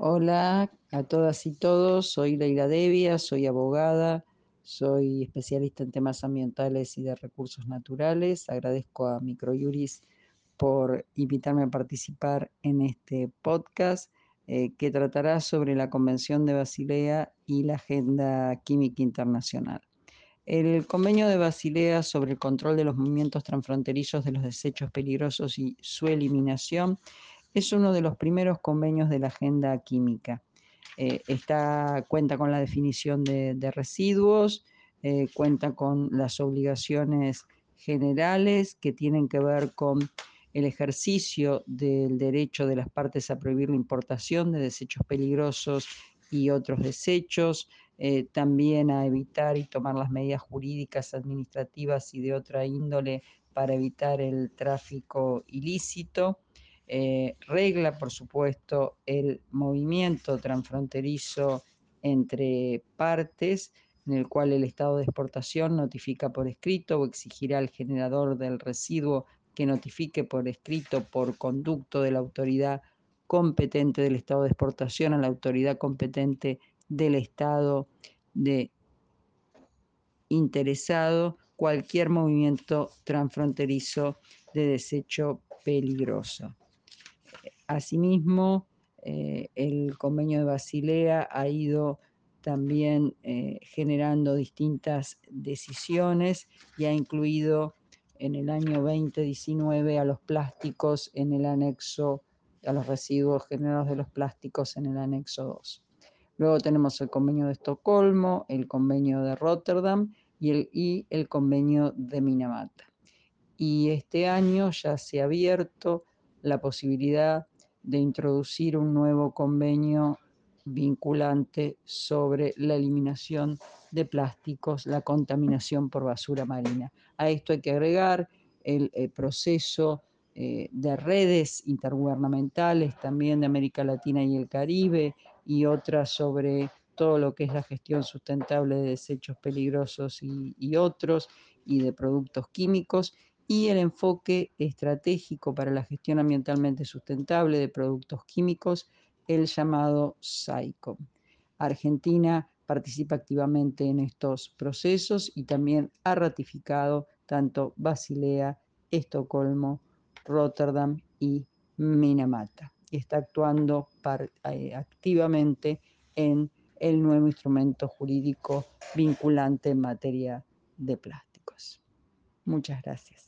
Hola a todas y todos, soy Leila Devia, soy abogada, soy especialista en temas ambientales y de recursos naturales. Agradezco a Microjuris por invitarme a participar en este podcast eh, que tratará sobre la Convención de Basilea y la Agenda Química Internacional. El convenio de Basilea sobre el control de los movimientos transfronterizos de los desechos peligrosos y su eliminación es uno de los primeros convenios de la agenda química. Eh, está, cuenta con la definición de, residuos, eh, cuenta con las obligaciones generales que tienen que ver con el ejercicio del derecho de las partes a prohibir la importación de desechos peligrosos y otros desechos, eh, también a evitar y tomar las medidas jurídicas, administrativas y de otra índole para evitar el tráfico ilícito. Eh, regla, por supuesto, el movimiento transfronterizo entre partes, en el cual el estado de exportación notifica por escrito o exigirá al generador del residuo que notifique por escrito por conducto de la autoridad competente del estado de exportación a la autoridad competente del estado de interesado cualquier movimiento transfronterizo de desecho peligroso. Asimismo, eh, el convenio de Basilea ha ido también eh, generando distintas decisiones y ha incluido en el año 2019 a los plásticos en el anexo, a los residuos generados de los plásticos en el anexo 2. Luego tenemos el convenio de Estocolmo, el convenio de Rotterdam y el, y el convenio de Minamata. Y este año ya se ha abierto la posibilidad de introducir un nuevo convenio vinculante sobre la eliminación de plásticos, la contaminación por basura marina. A esto hay que agregar el, el proceso eh, de redes intergubernamentales también de América Latina y el Caribe y otras sobre todo lo que es la gestión sustentable de desechos peligrosos y otros y de productos químicos y el enfoque estratégico para la gestión ambientalmente sustentable de productos químicos, el llamado SAICOM. Argentina participa activamente en estos procesos y también ha ratificado tanto Basilea, Estocolmo, Rotterdam y Minamata. Y está actuando eh, activamente en el nuevo instrumento jurídico vinculante en materia de plásticos. Muchas gracias.